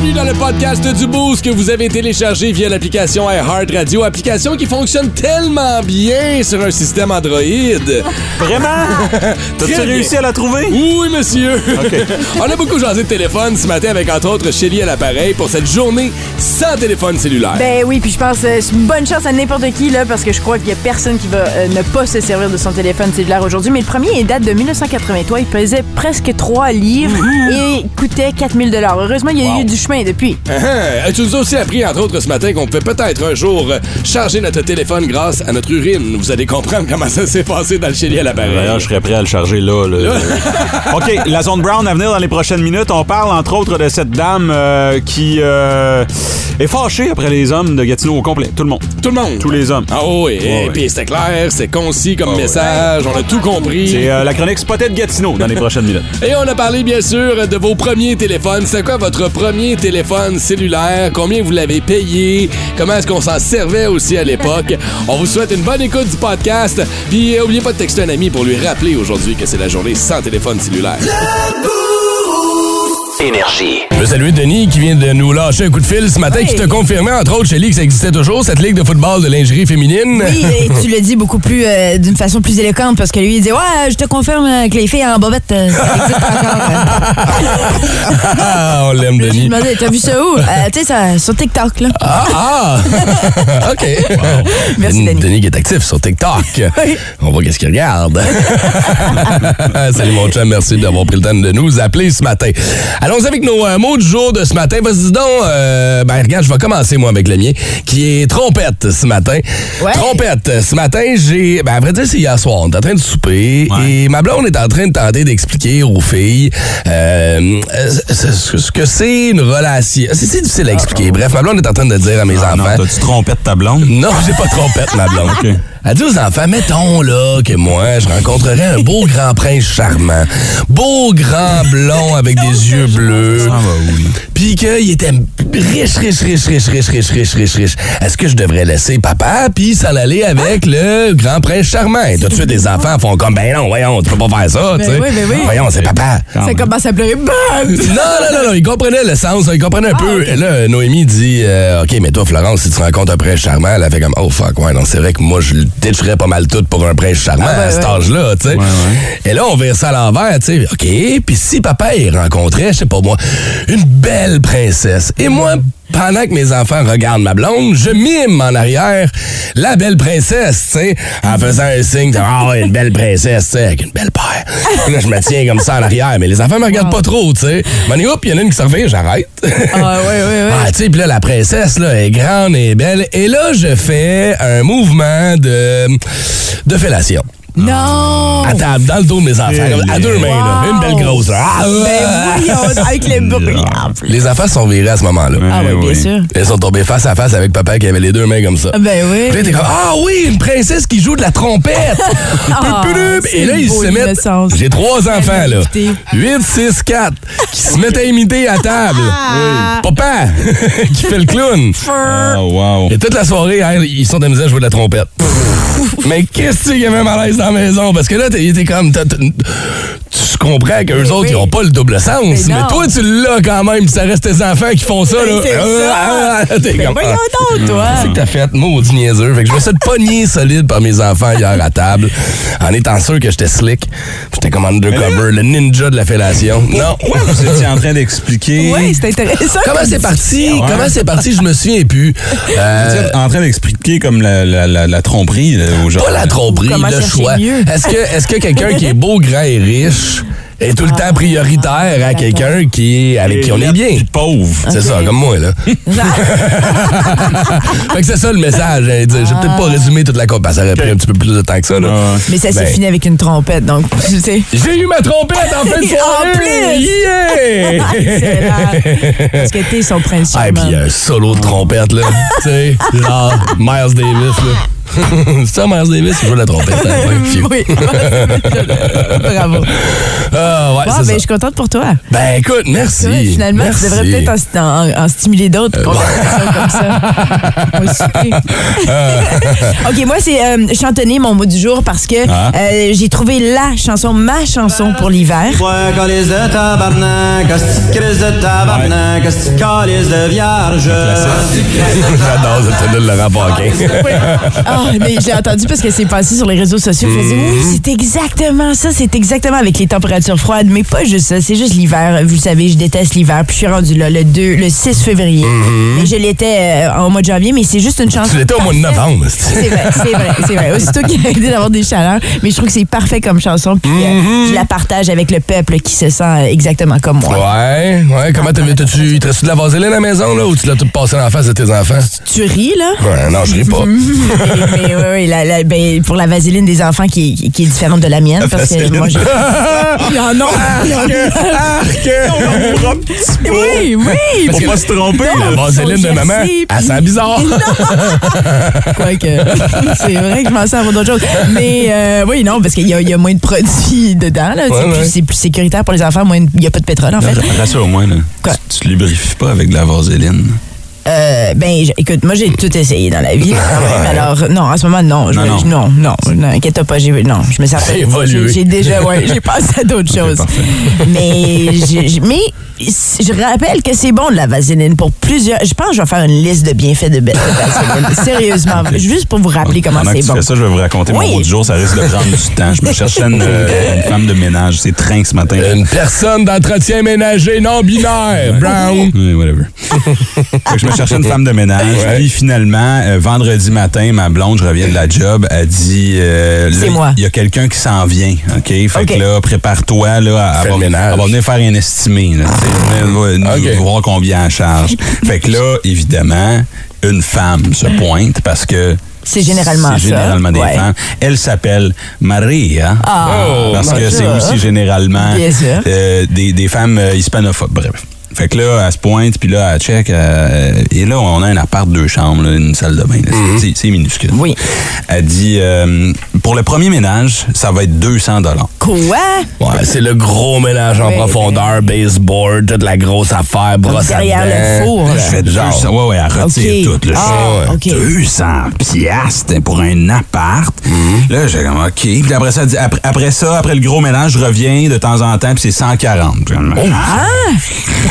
Bienvenue dans le podcast du Boost que vous avez téléchargé via l'application iHeart Radio, application qui fonctionne tellement bien sur un système Android. Vraiment? T'as-tu Très réussi à la trouver? Oui, monsieur. On a beaucoup jasé de téléphone ce matin avec entre autres Shelly à l'appareil pour cette journée sans téléphone cellulaire. Ben oui, puis je pense que c'est une bonne chance à n'importe qui, là, parce que je crois qu'il y a personne qui va euh, ne pas se servir de son téléphone cellulaire aujourd'hui. Mais le premier, il date de 1983. Il pesait presque 3 livres et coûtait 4000 Heureusement, il y a Wow. eu du chemin depuis. Ah, Tu nous as aussi appris, entre autres, ce matin, qu'on peut peut-être un jour euh, charger notre téléphone grâce à notre urine. Vous allez comprendre comment ça s'est passé dans le Shelly à l'appareil. D'ailleurs, je serais prêt à le charger là. là. OK, la zone brown à venir dans les prochaines minutes. On parle entre autres de cette dame euh, qui euh, est fâchée après les hommes de Gatineau au complet. Tout le monde. Tout le monde. Tous les hommes. Ah oui, et ouais. puis c'était clair, c'est concis comme message, on a tout compris. C'est euh, la chronique Spotted Gatineau dans les prochaines minutes. Et on a parlé bien sûr de vos premiers téléphones. C'était quoi votre premier téléphone cellulaire? Combien vous l'avez payé? Comment est-ce qu'on s'en servait aussi à l'époque? on vous souhaite une bonne écoute du podcast. Puis euh, oubliez pas de texter un ami pour lui rappeler aujourd'hui que c'est la journée sans téléphone cellulaire. Énergie. Je veux saluer Denis qui vient de nous lâcher un coup de fil ce matin Oui. qui te confirmait entre autres chez lui que ça existait toujours, cette ligue de football de lingerie féminine. Oui, et tu le dis beaucoup plus, euh, d'une façon plus éloquente, parce que lui, il dit Ouais, je te confirme que les filles en bobette, euh, ça existe encore. Ah, on l'aime Je me Denis. demandais, t'as vu ça où? Euh, tu sais, ça, sur TikTok, là. Ah, ah! OK. Merci, Denis. Denis qui est actif sur TikTok. Oui. On voit qu'est-ce qu'il regarde. Salut mon chum, merci d'avoir pris le temps de nous appeler ce matin. Allons avec nos euh, mots du jour de ce matin. Vas-y donc, euh, ben regarde, je vais commencer moi avec le mien, qui est trompette ce matin. Ouais. Trompette, ce matin, j'ai... Ben à vrai dire, c'est hier soir, on est en train de souper Ouais. et ma blonde est en train de tenter d'expliquer aux filles euh, euh, ce que c'est une relation. C'est c'est difficile à expliquer. Bref, ma blonde est en train de dire à mes Ah, non, enfants... T'as-tu trompé de ta blonde? Non, j'ai pas trompette, ma blonde. OK. Elle dit aux enfants, mettons là que moi, je rencontrerais un beau grand prince charmant, beau grand blond avec des yeux bleus, Ça va, oui. puis qu'il était riche, riche, riche, riche, riche, riche, riche, riche, riche. Est-ce que je devrais laisser papa puis s'en aller avec le grand prince charmant? Et tout de suite, des enfants font comme, ben non, voyons, tu peux pas faire ça, tu sais. oui, ben oui. Voyons, c'est papa. Ça commence à pleurer. Bah! Non, non, non, non, il comprenait le sens, il comprenait un peu. Et là, Noémie dit euh, OK, mais toi, Florence, si tu rencontres un prince charmant, elle a fait comme Oh fuck, ouais, non, c'est vrai que moi, je le ditcherais pas mal tout pour un prince charmant Ah, ben, à cet âge-là, tu sais. Ouais, ouais. Et là, on vire ça à l'envers, tu sais. OK, puis si papa, il rencontrait, je sais pas moi, une belle princesse, et moi, pendant que mes enfants regardent ma blonde, je mime en arrière la belle princesse, tu sais, en faisant un signe, de, ah ouais, une belle princesse, tu sais, avec une belle paire. Puis là, je me tiens comme ça en arrière, mais les enfants me regardent pas trop, tu sais. Mais hop, il y en a une qui se revient, j'arrête. Ah, ouais, ouais, ouais. Ah, tu sais, puis là, la princesse, là, est grande et belle. Et là, je fais un mouvement de, de fellation. Non! À table, dans le dos de mes enfants, à deux mains, là. Wow. Une belle grosse, là. Ah, Ben voyons, avec les bruits. Les enfants sont virés à ce moment-là. Ah oui, bien oui. sûr. Ils sont tombés face à face avec papa qui avait les deux mains comme ça. Ben oui. Puis là, t'es comme, ah oui, une princesse qui joue de la trompette. Ah, c'est Et là, ils beau, se mettent. J'ai trois enfants, là. Écoutez. 8, 6, 4, qui se mettent à imiter à table. Ah. Papa, qui fait le clown. Ah, wow. Et toute la soirée, hein, ils sont amusés à jouer de la trompette. Mais qu'est-ce qu'il y a même malaise dans la maison? Parce que là, t'es comme. Tu comprends qu'eux Mais autres, oui. ils n'ont pas le double sens. Mais toi, tu l'as quand même. Ça reste tes enfants qui font ça. Là. C'est ça. Ah, t'es Ben comme, voyons ah. donc, toi. C'est que t'as fait, maudit niaiseux. Fait que je me suis pogner solide par mes enfants hier à table, en étant sûr que j'étais slick. J'étais comme undercover, le ninja de la fellation. Non. Pourquoi vous étiez en train d'expliquer? Oui, c'est intéressant. Comment c'est parti? Comment c'est parti? Je me souviens plus. Euh, en train d'expliquer comme la, la, la, la tromperie là, aux gens. pas la tromperie, Comment le chercher choix. Est-ce que, est-ce que quelqu'un qui est beau, grand et riche est tout le temps prioritaire à quelqu'un qui est, avec qui on est bien? Pauvre. C'est ça, comme moi, là. fait que c'est ça le message. hein, J'ai peut-être pas résumé toute la coupe, ça aurait pris un petit peu plus de temps que ça. Là. Ah. Mais ça s'est Ben. fini avec une trompette, donc, tu sais. J'ai eu ma trompette en fin de soirée! En plus! Yeah! Excellent. Parce que t'es son prince Ah, et puis un solo de trompette, là. tu sais, genre Miles Davis, là. C'est ça, Miles Davis, il joue la hein, puis- oui. Bravo. Ah, ouais, c'est ben, ça. je suis contente pour toi. Ben, écoute, merci. Ouais, finalement, merci. tu devrais peut-être en, en- en stimuler d'autres conversations comme ça. Souper. OK, moi, c'est euh, chantonner mon mot du jour parce que Ah. euh, j'ai trouvé la chanson, ma chanson pour l'hiver. J'adore cette tune de Laurent Paquin. Ah, mais j'ai entendu parce que c'est passé sur les réseaux sociaux. Je Mm-hmm. oui, c'est exactement ça. C'est exactement avec les températures froides. Mais pas juste ça. C'est juste l'hiver. Vous le savez, je déteste l'hiver. Puis je suis rendue là le, 2, le 6 février. Mais je l'étais euh, au mois de janvier. Mais c'est juste une chanson. Mm-hmm. Tu l'étais au mois de novembre. C'est vrai, c'est vrai, c'est vrai. Aussitôt qu'il a aidé d'avoir des chaleurs. Mais je trouve que c'est parfait comme chanson. Puis euh, je la partage avec le peuple qui se sent euh, exactement comme moi. Ouais, ouais. Comment t'as t'as-tu, il te reste de la vaseline à la maison, là, ou tu l'as tout passé la face de tes enfants? Tu ris, là? Ouais, non, je ris pas. mais, oui, oui, la- la- ben, pour la vaseline des enfants qui, est- qui est différente de la mienne. Parce que moi, je. Il y en a. Il y en a. Oui, oui. Faut pas se tromper, La vaseline de maman, elle puis- sent bizarre. Quoique, c'est vrai que je m'en sers pour d'autres choses. Mais euh, oui, non, parce qu'il y, a- il y a moins de produits dedans. là. C'est Ouais, plus- ouais. C'est plus sécuritaire pour les enfants. Il n'y a pas de pétrole, en fait. Rassure au moins, là. Quoi? Tu, tu lubrifies pas avec de la vaseline. Euh, ben, je- écoute, moi, j'ai tout essayé dans la vie. même. Alors, non, en ce moment, non. Je, Non, non. non, non, non, inquiète pas. J'ai, non, je me. Évolué. J'ai, déjà, ouais, j'ai passé à d'autres choses. parfait. Mais, mais, je rappelle que c'est bon de la vaseline pour plusieurs. Je pense que je vais faire une liste de bienfaits de, de vaseline. Sérieusement. Juste pour vous rappeler comment c'est tu bon. fais ça, je vais vous raconter Oui. mon mot du jour. Ça risque de prendre du temps. Je me cherchais une, euh, une femme de ménage. C'est train ce matin. Une personne d'entretien ménager non binaire, Brown. Oui, whatever. Fait que je me cherchais une femme de ménage. Ouais. Puis finalement, euh, vendredi matin, ma blonde, je reviens de la job, elle dit euh, là, C'est moi. Il y a quelqu'un qui s'en vient. OK? Fait OK. que là, prépare-toi. Là, à, Fais le va- ménage. elle va venir faire un estimé. Là, Nous- OK. voir combien elle charge. fait que là, évidemment, une femme se pointe parce que. C'est généralement C'est généralement des Ouais. femmes. Elle s'appelle Maria. Ah, parce que c'est aussi généralement euh, des, des femmes euh, hispanophobes. Bref. Fait que là, elle se pointe, puis là, elle check. euh, et là, on a un appart, deux chambres, là, une salle de bain. là. C'est- minuscule. Oui. Elle dit, euh, pour le premier ménage, ça va être 200 Quoi? Ouais, c'est le gros ménage en Oui, profondeur, baseboard, toute la grosse affaire, brosse à Derrière le four. Je fais Genre. 200. Ouais, ouais, elle retire tout. Là, Ah, fais, OK. 200 piastres pour un appart. Là, j'ai comme, OK. Puis après ça, elle dit, après, après ça, après le gros ménage, je reviens de temps en temps, puis c'est 140. Puis comme, Ah!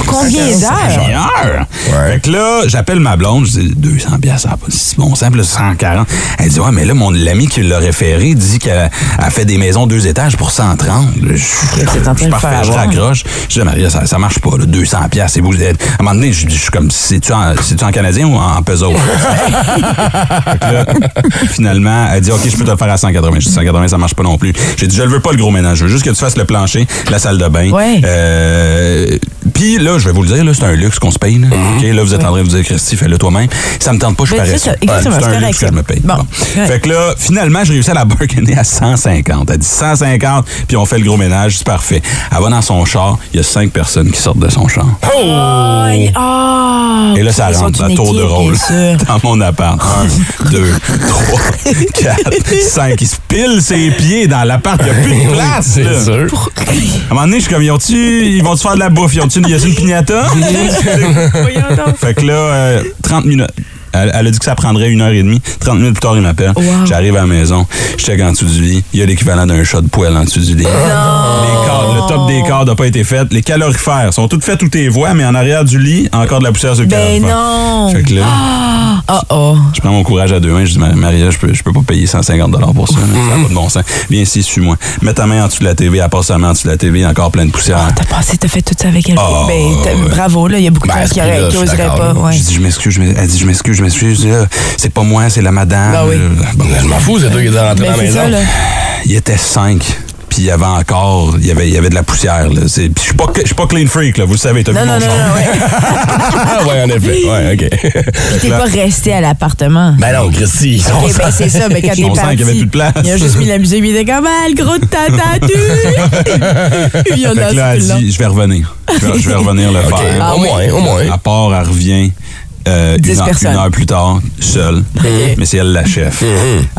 Combien d'heures? Seigneur! Fait que là, j'appelle ma blonde, je dis 200 pièces, ça n'a pas si bon simple, 140. Elle dit ouais, mais là mon l'ami qui l'a référé dit qu'elle a fait des maisons deux étages pour 130. Je, je, c'est en train de je, faire parfait, je raccroche. Je dis Maria, ça, ça marche pas, là, 200 pièces, c'est beau. À un moment donné, je, dis, je suis comme c'est-tu en, c'est-tu en canadien ou en peso? Fait que là, finalement, elle dit OK, je peux te le faire à 180. Je dis 180, ça marche pas non plus. J'ai dit je le veux pas le gros ménage, je veux juste que tu fasses le plancher, la salle de bain. Ouais. Euh, puis là, je vais vous le dire, là, c'est un luxe qu'on se paye. Là, OK? là vous êtes en train de vous dire, Christy, fais-le toi-même. Ça me tente pas, je suis Ben, paresseux. c'est ça, exactement, c'est c'est un correct, luxe que je me paye. Bon. Fait que là, finalement, j'ai réussi à la bargainer à 150. Elle dit 150, puis on fait le gros ménage, c'est parfait. Elle va dans son char, il y a cinq personnes qui sortent de son char. Aïe, ah! Et là, ça rentre à tour de rôle dans mon appart. Un, deux, trois, quatre, cinq. Il se pile ses pieds dans l'appart. Il n'y a plus de place. C'est sûr. À un moment donné, je suis comme, ils, ont-tu, ils vont-tu faire de la bouffe? Ils ont-tu, y a-tu une pignata? Fait que là, euh, 30 minutes. Elle, elle a dit que ça prendrait une heure et demie. 30 minutes plus tard, il m'appelle. Wow. J'arrive à la maison. Je check en dessous du lit. Il y a l'équivalent d'un chat de poêle en dessous du lit. Les cadres, le top des cadres n'a pas été fait. Les calorifères sont toutes faites où tes voix, mais en arrière du lit, encore de la poussière sur le Ben calorifère. non! Fait que là, Oh oh. je prends mon courage à deux mains. Je dis, Maria, je peux, je peux pas payer 150 pour ça. Ça n'a pas de bon sens. Viens ici, suis-moi. Mets ta main en dessous de la TV. Elle passe sa main en dessous de la TV. Encore plein de poussière. Ah, t'as passé, t'as fait tout ça avec elle. Ah, ben, bravo, là. Il y a beaucoup de Ben, gens qui, oseraient d'accord, pas. Ouais. Je dis, je m'excuse, elle dit, je m'excuse, je m'excuse. C'est pas moi, c'est la madame. Ben oui. Là, bon, Je m'en fous, c'est toi qui es rentré Ben, dans la maison. ça, là. il était cinq. Puis il y avait encore, il y avait, il y avait de la poussière. Là. C'est- puis Je suis pas, je suis pas clean freak, là, vous le savez, t'as Non, vu non, mon non, char. non, ouais. Ah ouais, en effet. Ouais, OK. Puis t'es pas resté à l'appartement. ben non, Christy, ils sont Ok, ben c'est ça, mais quand Ils t'es sont cinq, parti, il y avait plus de place. il a juste mis la musique, il était comme, ah, le gros de tatatu! il y en a là, elle dit, je vais revenir. Je vais, je vais revenir le faire. Ah au moins, au moins. À part, elle revient. Euh, une, heure, personnes. une heure plus tard, seule. Mais c'est elle la chef.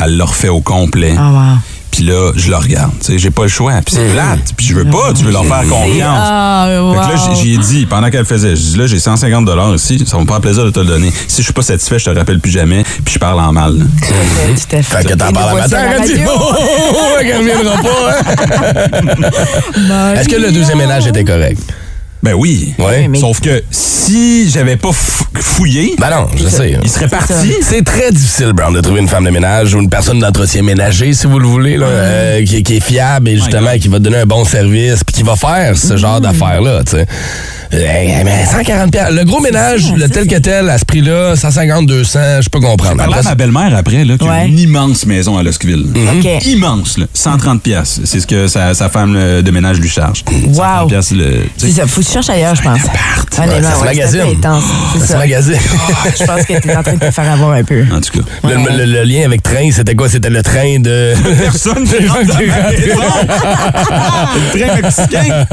Elle l'a refait au complet. Ah, wow. Puis là, je le regarde. Tu sais, j'ai pas le choix. Puis c'est plate. Puis je veux pas. Tu veux leur faire confiance. Ah, wow. Fait que là, j'ai- j'y ai dit, pendant qu'elle faisait, je dis là, j'ai 150 ici, ça va me faire plaisir de te le donner. Si je suis pas satisfait, je te rappelle plus jamais, puis je parle en mal. là. Tout à Fait que t'en parles à matin, elle dit, oh, oh, oh, oh, reviendra pas. hein. Est-ce que le deuxième ménage était correct? Ben oui. Oui. mais- Sauf que si j'avais pas fou- fouillé, Ben non, je sais. il serait parti. C'est très difficile, Brown, de trouver une femme de ménage ou une personne d'entretien ménager, si vous le voulez, là, euh, qui, qui est fiable et justement qui va te donner un bon service puis qui va faire ce genre d'affaires-là, tu sais. Euh, mais 140 piastres. Le gros ménage, le tel que tel, à ce prix-là, 150, 200, je peux comprendre. Après, ma belle-mère après, là, qui a Ouais. une immense maison à Losqueville. OK. Immense, là. 130 pièces. C'est ce que sa, sa femme euh, de ménage lui charge. 130 piastres, le, tu C'est sais. ça, faut que tu cherches ailleurs, je pense. Ouais, Honnêtement, ça se ouais, un. C'est ça se ça. magasine. Je pense que t'es en train de te faire avoir un peu. En tout cas. Le, le- le lien avec train, c'était quoi? C'était le train de... Personne qui rentre train mexicain.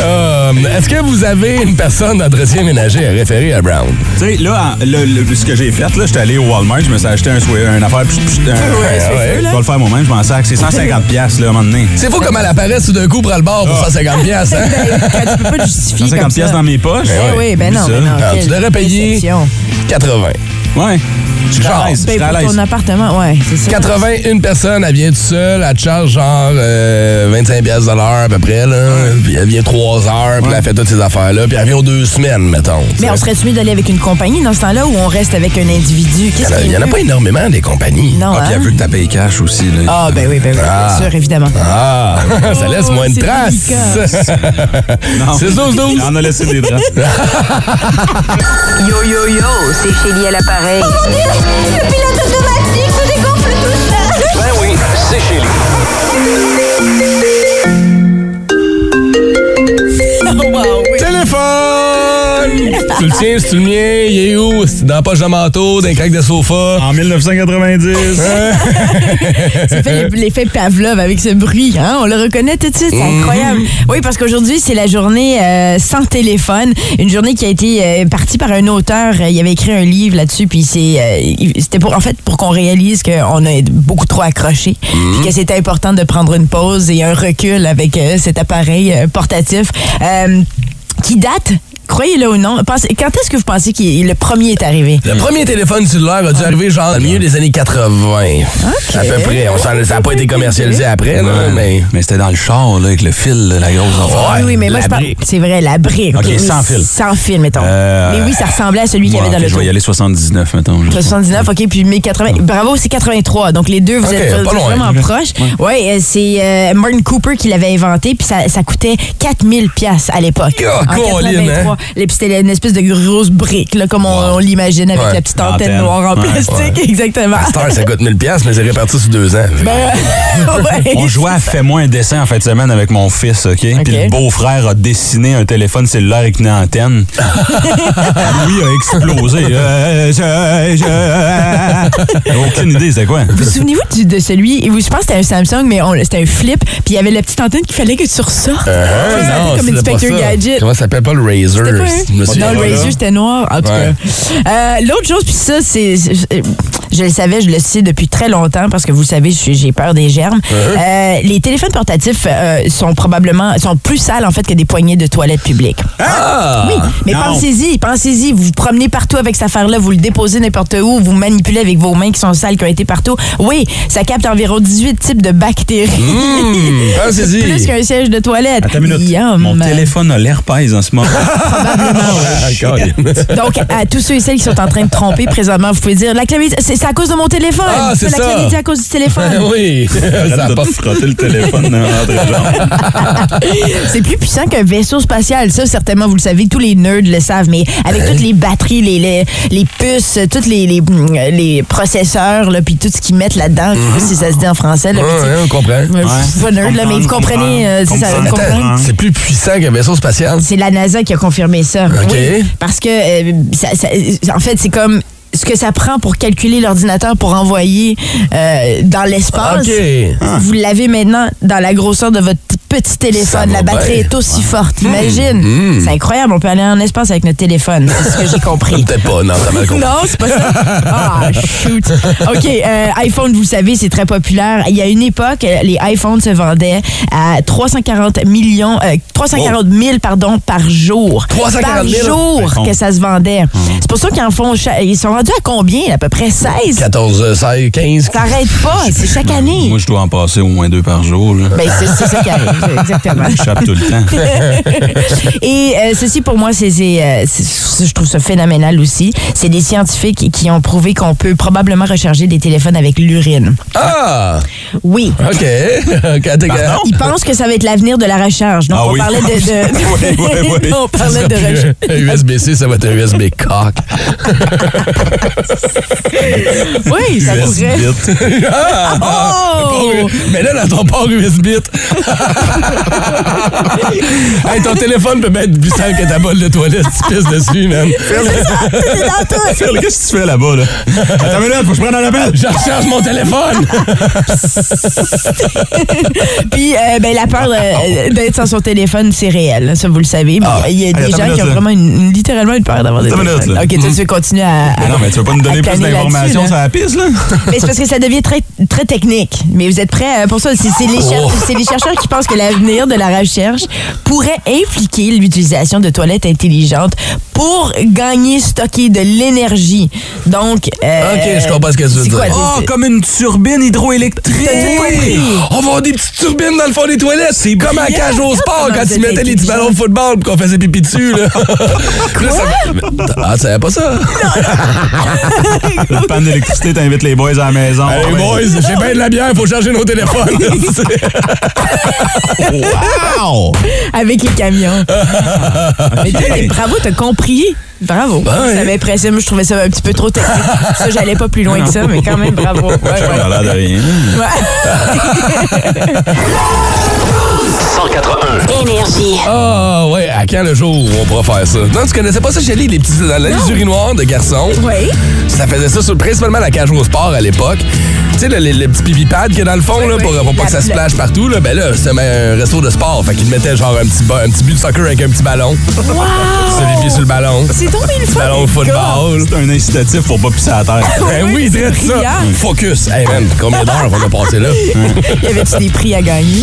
Euh, Est-ce que vous avez une personne d'entretien ménager à référer à Brown? Tu sais, là, en- le- le- ce que j'ai fait, là, j'étais allé au Walmart, je me suis acheté un une affaire, puis je ouais, je vais le faire moi-même, je m'en sac. C'est 150 pièces là, à un moment donné. C'est fou comme elle apparaît tout d'un coup pour le bord pour 150 piastres, hein? Quand tu peux pas justifier comme 150 ça. pièces dans mes poches? Eh oui, ben non, ben non. Alors, quelle tu devrais payer déception. 80. Ouais. Ben, à pour ton appartement, ouais, c'est ça. 80, une personne, elle vient toute seule, elle te charge genre euh, 25 piastres de l'heure à peu près, là. Puis elle vient 3 heures, puis elle fait toutes ces affaires-là, puis elle vient aux deux semaines, mettons. Mais on serait mieux d'aller avec une compagnie dans ce temps-là ou on reste avec un individu? Qu'est-ce Il n'y en a pas énormément des compagnies. Non, Ah, puis hein? elle veut que tu payes cash aussi. Là. Ah, ben oui, ben oui, Ah. bien sûr, évidemment. Ah, ça laisse moins de c'est traces. Non. C'est 12 12. Il en a laissé des traces. Yo yo yo, c'est Chélie à l'appareil. Le pilote automatique se dégonfle tout seul. Ben oui, c'est chez lui. Téléphone! Tu le tiens, c'est-tu le mien? Il est où? C'est dans la poche de manteau, dans les craques de sofa? En 1990. Ça fait l'effet Pavlov avec ce bruit. Hein? On le reconnaît tout de suite. C'est incroyable. Oui, parce qu'aujourd'hui, c'est la journée euh, sans téléphone. Une journée qui a été euh, partie par un auteur. Il avait écrit un livre là-dessus. Puis c'est, euh, c'était pour, en fait, pour qu'on réalise qu'on a beaucoup trop accroché. Puis que c'était important de prendre une pause et un recul avec euh, cet appareil euh, portatif. euh, qui date, croyez-le ou non, pensez- quand est-ce que vous pensez que le premier est arrivé? Le premier téléphone cellulaire a dû arriver genre le milieu des années 80. À peu près. On s'en- ça n'a pas été commercialisé après, là, mais... Mais c'était dans le char, là, avec le fil, là, la grosse affaire. Oui, oui, mais moi, la je parle. C'est vrai, la brique. OK, Oui, sans fil. Sans fil, mettons. Euh, mais oui, ça ressemblait à celui qu'il y Moi, avait dans le Je vais y aller 79, mettons. je sais pas. 79, OK, puis mais 80. Bravo, c'est 83. Donc, les deux, vous êtes pas loin. vraiment proches. Oui, c'est euh, Martin Cooper qui l'avait inventé, puis ça, ça coûtait 4000 pièces à l'époque. Ah, en Colin, 83. Et puis, c'était une espèce de grosse brique, là, comme on, on l'imagine, avec Ouais. la petite antenne Antenne. noire en Ouais, plastique. Exactement. À cette heure, ça coûte 1000 piastres, mais c'est réparti sur deux ans. Ben, ouais. On jouait à Fais-moi un dessin en fin de semaine avec mon fils, OK? Puis le beau-frère a dessiné un téléphone cellulaire avec une antenne. Lui a explosé. Je- je- J'ai aucune idée, c'est quoi? Vous souvenez-vous du- de celui, vous- je pense que c'était un Samsung, mais on- c'était un flip, puis il y avait la petite antenne qu'il fallait que tu ressortes. Euh, non, comme Inspector. Gadget. Comment ça s'appelle pas le Razer? Pas Non, le. Razer, c'était noir. En tout Ouais. cas. Euh, L'autre chose, puis ça, c'est. Je le savais, je le sais depuis très longtemps parce que vous le savez, j'ai peur des germes. Euh, les téléphones portatifs euh, sont probablement sont plus sales en fait que des poignées de toilettes publiques. Ah! Oui, mais pensez-y, pensez-y. Vous vous promenez partout avec cette affaire-là, vous le déposez n'importe où, vous manipulez avec vos mains qui sont sales, qui ont été partout. Oui, ça capte environ 18 types de bactéries. Mmh, pensez-y. Plus qu'un siège de toilette. Attends une minute. Yum. Mon téléphone a l'herpès en ce moment. Ah. Donc, à tous ceux et celles qui sont en train de tromper présentement, vous pouvez dire la chlamydia, c'est à cause de mon téléphone. Ah, c'est la ça. chlamydia à cause du téléphone. oui. ça Arrête a de pas te frotter le téléphone c'est plus puissant qu'un vaisseau spatial. Ça, certainement, vous le savez, tous les nerds le savent, mais avec toutes les batteries, les, les, les puces, tous les, les, les processeurs, là, puis tout ce qu'ils mettent là-dedans, je sais pas si ça se dit en français. Là, Ouais, on comprend. je suis pas nerd, là, mais vous comprenez, euh, comprenez? C'est plus puissant qu'un vaisseau spatial. C'est la NASA qui a confirmé ça. OK. Oui, parce que, euh, ça- ça- en fait, c'est comme ce que ça prend pour calculer l'ordinateur pour envoyer euh, dans l'espace. Vous l'avez maintenant dans la grosseur de votre petit téléphone. La batterie bien. est aussi forte. Imagine. C'est incroyable. On peut aller en espace avec notre téléphone. C'est ce que j'ai compris. Peut-être pas, non, t'as mal compris. Non, c'est pas ça. Ah, shoot. OK, euh, iPhone, vous le savez, c'est très populaire. Il y a une époque, euh, les iPhones se vendaient à 340 millions, euh, 340 000 pardon, par jour. 340 par 000? jour Ben, que ça se vendait. C'est pour ça qu'ils en font. Ils sont rendus à combien? À peu près 16? 14, 16, 15. Ça n'arrête pas. C'est chaque année. Moi, je dois en passer au moins deux par jour. là. Ben, c'est c'est ça qui arrive, exactement. J'échappe tout le temps. Et euh, ceci, pour moi, c'est, euh, c'est- je trouve ça phénoménal aussi. C'est des scientifiques qui ont prouvé qu'on peut probablement recharger des téléphones avec l'urine. Ah! Oui. OK. Pardon? Ils pensent que ça va être l'avenir de la recharge. Donc, Ah on oui. parlait de... de- Oui, oui, oui. on parlait de recharge. Un USB-C, ça va être un USB cock. Oui, ça pourrait. Ah! Oh! Mais là, dans ton port USB. hey, ton téléphone peut bien être plus sale que ta bolle de toilette tu pisses dessus, man. Phil, qu'est-ce que tu fais là-bas? Là? Attends une minute, faut que je prenne un appel. Je recharge mon téléphone! Puis, euh, ben, la peur euh, d'être sans son téléphone, c'est réel. Ça, vous le savez. Mais Ah. Il y a des attends gens qui ont vraiment une, une- littéralement une peur d'avoir des téléphones. OK, tu veux continuer à, Mais non, mais tu veux pas nous donner plus d'informations sur là. la piste, là? Mais c'est parce que ça devient très, très technique. Mais vous êtes prêts euh, pour ça? C'est c'est les, cher- Oh. c'est les chercheurs qui pensent que l'avenir de la recherche pourrait impliquer l'utilisation de toilettes intelligentes pour gagner, stocker de l'énergie. Donc... euh, Ok, je comprends ce que tu veux quoi, dire. Oh, comme une turbine hydroélectrique. Compris. On va avoir des petites turbines dans le fond des toilettes. C'est comme à cage au sport quand ils mettaient les petits ballons de football et qu'on faisait pipi dessus. Là. Là, ça- Ah, tu savais pas ça? Le panne d'électricité t'invite les boys à la maison. Hey Ouais. boys, j'ai bien de la bière, faut charger nos téléphones. Wow! avec les camions. Mais mais bravo, t'as compris. Bravo. Ben. Ça m'impressionne. Moi, je trouvais ça un petit peu trop technique. Ça, j'allais pas plus loin que ça, mais quand même, bravo. Ouais, Ça ouais. a l'air de rien. Ouais. 181. Énergie. Ah, ouais, à quand le jour où on pourra faire ça? Non, tu connaissais pas ça, Chélie, les petits la urinoir de garçons? Oui. Ça faisait ça sur principalement la cage au sport à l'époque. Tu sais, le, le- le petit pipi pad qu'il y a dans le fond, là, oui. pour, pour pas La- que ça se la- splash partout, là, ben là, c'était un resto de sport. Fait qu'il mettait genre un petit, un petit but de soccer avec un petit ballon. Wow! C'est les pieds sur le ballon. C'est tombé le fun. Ballon de football. C'est un incitatif pour pas pisser à terre. Ben oui, c'est traite ça. Focus. Hey man, combien d'heures on a passé là? Y avait-tu des prix à gagner?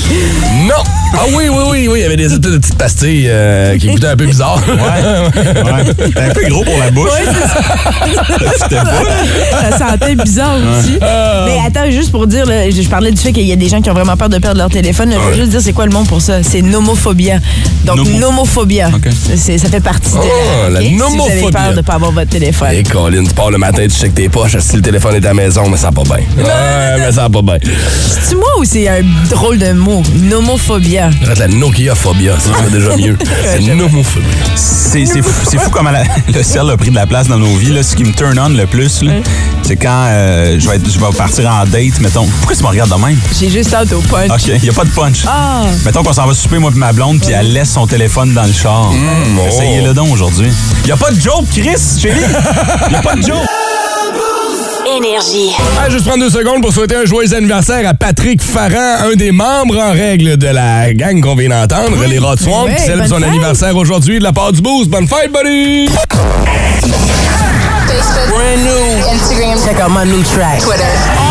Non! Ah oui, oui, oui, oui, il y avait des de petites pastilles euh, qui goûtaient un peu bizarre. Ouais. ouais. T'es un peu gros pour la bouche. C'était pas, là. Ça sentait bizarre aussi. Mais attends, juste pour dire, là, je je parlais du fait qu'il y a des gens qui ont vraiment peur de perdre leur téléphone. là, Je veux juste dire, c'est quoi le mot pour ça? C'est nomophobia. Donc, Nomo. nomophobia. Ça fait partie de Oh, la ok? Si vous avez nomophobia. peur de ne pas avoir votre téléphone. Hey Colin, tu pars le matin, tu checkes tes poches, si le téléphone est à la maison, mais ça va pas bien. Ouais, mais ça va pas bien. C'est moi ou c'est un drôle de mot? Nomophobia. La Nokia-phobia, ça va déjà mieux. C'est nomophobie. C'est fou, fou comment la- le ciel a pris de la place dans nos vies. Là. Ce qui me turn on le plus, c'est quand euh, je, vais être- je vais partir en date, mettons. Pourquoi tu me regardes de même? J'ai juste hâte au punch. OK, il a pas de punch. Ah! Mettons qu'on s'en va souper, moi et ma blonde, puis elle laisse son téléphone dans le char. oh. Essayez-le donc aujourd'hui. Il a pas de joke, Chris, chérie! Il a pas de joke! Énergie. Ah, juste prendre deux secondes pour souhaiter un joyeux anniversaire à Patrick Farran, un des membres en règle de la gang qu'on vient d'entendre, les Rod Swamp, Ouais, qui célèbre son fête. anniversaire aujourd'hui de la part du Boost. Bonne fête, buddy! Brand new. Instagram. Check out my new track. Twitter.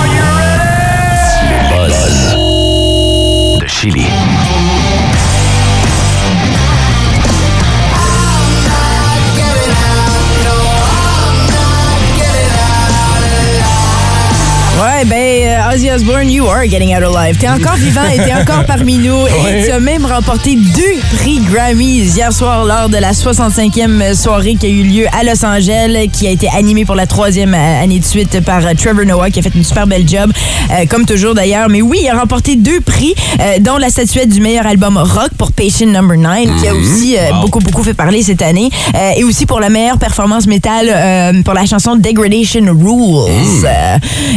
Ozzy Osbourne, you are getting out alive. T'es encore vivant et t'es encore parmi nous. Et tu as même remporté deux prix Grammys hier soir lors de la 65e soirée qui a eu lieu à Los Angeles, qui a été animée pour la troisième euh, année de suite par euh, Trevor Noah, qui a fait une super belle job, euh, comme toujours d'ailleurs. Mais oui, il a remporté deux prix, euh, dont la statuette du meilleur album rock pour Patient Number 9, qui a aussi euh, beaucoup, beaucoup fait parler cette année, et aussi pour la meilleure performance métal pour la chanson Degradation Rules.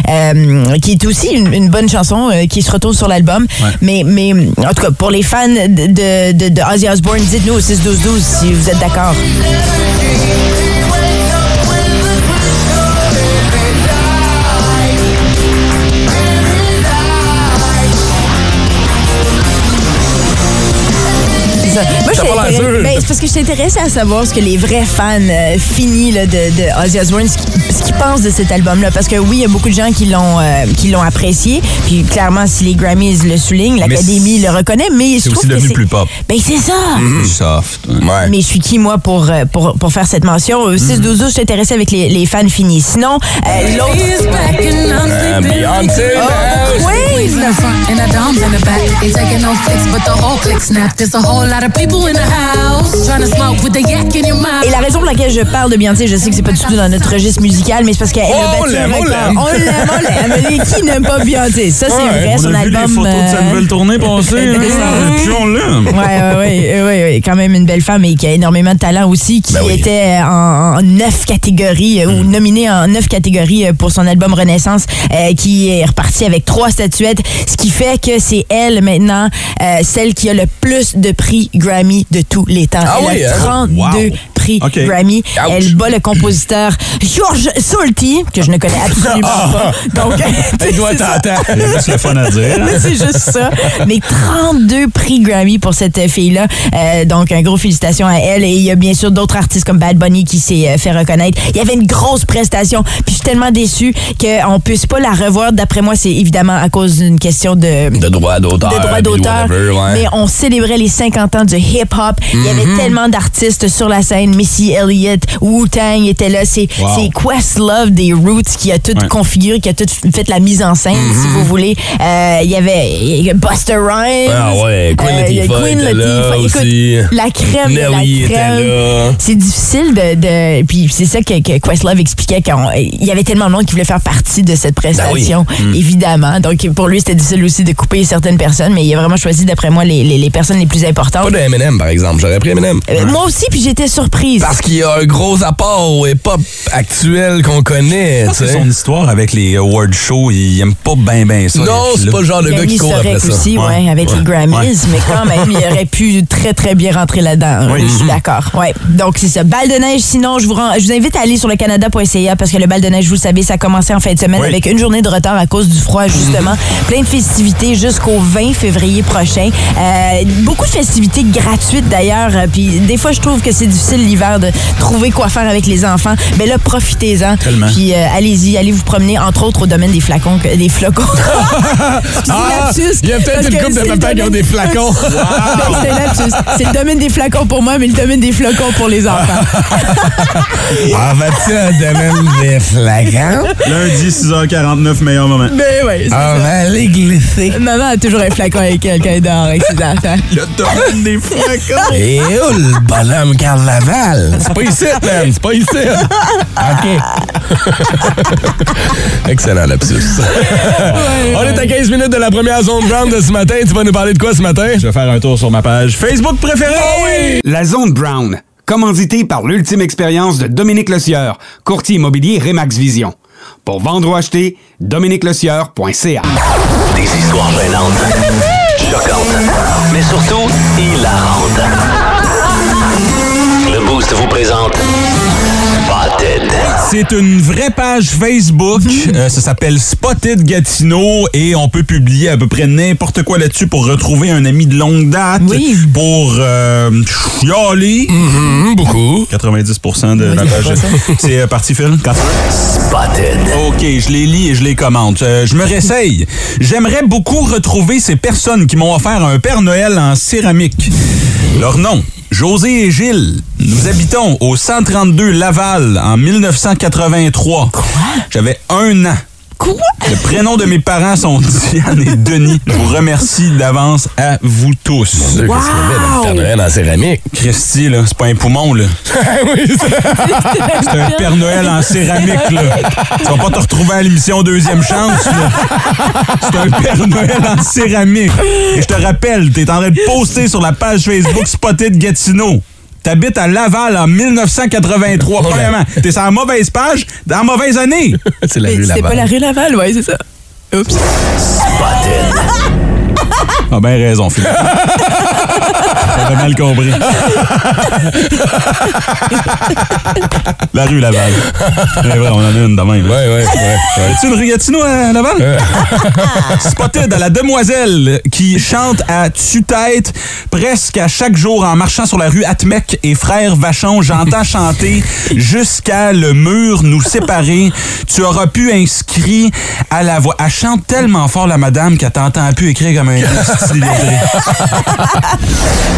Euh, qui est aussi une, une bonne chanson euh, qui se retrouve sur l'album. Mais, mais en tout cas, pour les fans de, de, de, de Ozzy Osbourne, dites-nous au 6-12-12 si vous êtes d'accord. T'as suis pas l'air intéressée- sûr. ben, c'est parce que je suis intéressée à savoir ce que les vrais fans euh, finis là, de, de Ozzy Osbourne, ce qu'ils ce qu'ils pensent de cet album-là. Parce que oui, il y a beaucoup de gens qui l'ont euh, qui l'ont apprécié. Puis clairement, si les Grammys le soulignent, l'Académie le reconnaît. Mais je C'est trouve aussi que devenu c'est- plus pop. Ben c'est ça. Plus soft. ouais. Mais je suis qui, moi, pour, euh, pour, pour faire cette mention? Au 6-12, je suis intéressée avec les, les fans finis. Sinon, euh, l'autre... Euh, Beyoncé, Oh, euh, Queen! Et la raison pour laquelle je parle de Beyoncé, je sais que c'est pas du tout dans notre registre musical, mais c'est parce qu'elle a on battu un on record. l'aime. On l'aime, on l'aime. Mais Qui n'aime pas Beyoncé? Ça, c'est Ouais, vrai, On son a vu album... les photos de sa euh, nouvelle tournée passée. hein? Puis on l'aime. Ouais, ouais, ouais, ouais, ouais, quand même une belle femme et qui a énormément de talent aussi, qui Ben oui. était en, neuf catégories euh, ou nominée en neuf catégories euh, pour son album Renaissance, euh, qui est reparti avec trois statuettes, ce qui fait que c'est elle maintenant euh, celle qui a le plus de prix Grammy de tous les temps. Ah elle oui, a hein? 32 Wow. Prix. Grammy. Ouch. Elle bat le compositeur George Solti, que je ne connais absolument pas. Donc, Elle doit c'est t'entendre. Juste le fun à dire. C'est juste ça. Mais 32 prix Grammy pour cette fille-là. Euh, donc, un gros félicitations à elle. Et il y a bien sûr d'autres artistes comme Bad Bunny qui s'est euh, fait reconnaître. Il y avait une grosse prestation. Puis je suis tellement déçue qu'on puisse pas la revoir. D'après moi, c'est évidemment à cause d'une question de De droit d'auteur. de droits puis d'auteur. ouais. Mais on célébrait les 50 ans du hip-hop. Il y avait Mhm. tellement d'artistes sur la scène. Missy Elliott, Wu-Tang était là. C'est Wow. Questlove des Roots qui a tout Ouais. configuré, qui a tout fait la mise en scène, si vous voulez. Euh, Il y avait Buster Rhymes. Ah ouais, Queen Euh, Latifah Queen était là Latifah. Écoute, aussi. la crème Nelly la crème. C'est difficile de, de- Puis c'est ça que, que Questlove expliquait qu'il y avait tellement de monde qui voulait faire partie de cette prestation, Ben Mm. évidemment. Donc pour lui, c'était difficile aussi de couper certaines personnes, mais il a vraiment choisi, d'après moi, les, les- les personnes les plus importantes. Pas de Eminem, par exemple. J'aurais pris Eminem. Euh, Moi aussi, puis j'étais surprise. Parce qu'il y a un gros apport au hip-hop actuel qu'on connaît, C'est son histoire avec les award shows. Il aime pas bien, bien ça. Non, c'est pas le genre de gars qui court après historique ça. aussi, ouais, Ouais. avec les Grammys, Ouais. mais quand même, il aurait pu très, très bien rentrer là-dedans. Oui. Je suis d'accord. Ouais. Donc, c'est ça. Balle de neige, sinon, je vous, rends- je vous invite à aller sur le canada.ca parce que le bal de neige, vous le savez, ça a commencé en fin de semaine Oui. avec une journée de retard à cause du froid, justement. Plein de festivités jusqu'au 20 février prochain. Euh, beaucoup de festivités gratuites, d'ailleurs. Euh, Puis, des fois, je trouve que c'est difficile l'hiver de trouver quoi faire avec les enfants. Mais là, profitez-en. Tellement. Puis, euh, allez-y, allez vous promener, entre autres, au domaine des flacons, que- des flocons. Ah, il y a peut-être une couple de papas qui ont des flacons. Ben, c'est un lapsus. C'est le domaine des flacons pour moi, mais le domaine des flocons pour les enfants. Ah, vas-tu un domaine des flacons? Lundi, 6h49, meilleur moment. Ben oui, c'est On va aller glisser. Maman a toujours un flacon avec elle quand elle dort avec ses enfants. Le domaine des flacons. Et où le bonhomme C'est pas ici, man. C'est pas ici. OK. Excellent lapsus. On est à 15 minutes de la première zone brown de ce matin. Tu vas nous parler de quoi ce matin? Je vais faire un tour sur ma page Facebook préférée. La Zone Brown, commanditée par l'ultime expérience de Dominique Lecieur, courtier immobilier Remax Vision. Pour vendre ou acheter, dominiquelecieur.ca. Des histoires gênantes, choquantes, mais surtout hilarantes. Vous présente Spotted. C'est une vraie page Facebook. Euh, ça s'appelle Spotted Gatineau et on peut publier à peu près n'importe quoi là-dessus pour retrouver un ami de longue date. Oui. Pour euh, chialer. Hum, beaucoup. 90% de la page. C'est euh, parti, Phil? Spotted. OK, je les lis et je les commente. Euh, je me réessaye. J'aimerais beaucoup retrouver ces personnes qui m'ont offert un Père Noël en céramique. Leur nom, José et Gilles. Nous habitons au 132 Laval en 1983. Quoi? J'avais un an. Quoi? Le prénom de mes parents sont Diane et Denis. Je vous remercie d'avance à vous tous. Qu'est-ce qu'il y avait dans le Père Noël en céramique? Christy, là, c'est pas un poumon, là. C'est un Père Noël en céramique, là. Tu vas pas te retrouver à l'émission Deuxième Chance, là. C'est un Père Noël en céramique. Et je te rappelle, t'es en train de poster sur la page Facebook Spotted Gatineau. T'habites à Laval en 1983. Premièrement, t'es sur la mauvaise page dans la mauvaise année. C'est la rue Laval. pas la rue Laval, ouais, c'est ça. Oups. Spotted. Ah, bien raison, Philippe. J'avais mal compris. La rue Laval. C'est vrai, on en a une de même. Ouais, ouais, ouais. ouais. As-tu une rue Gatineau à Laval? Spotted à la demoiselle qui chante à tue-tête presque à chaque jour en marchant sur la rue Atmec et Frère Vachon. J'entends chanter jusqu'à le mur nous séparer. Tu auras pu inscrit à la voix. Elle chante tellement fort, la madame, qu'elle t'entend plus écrire comme un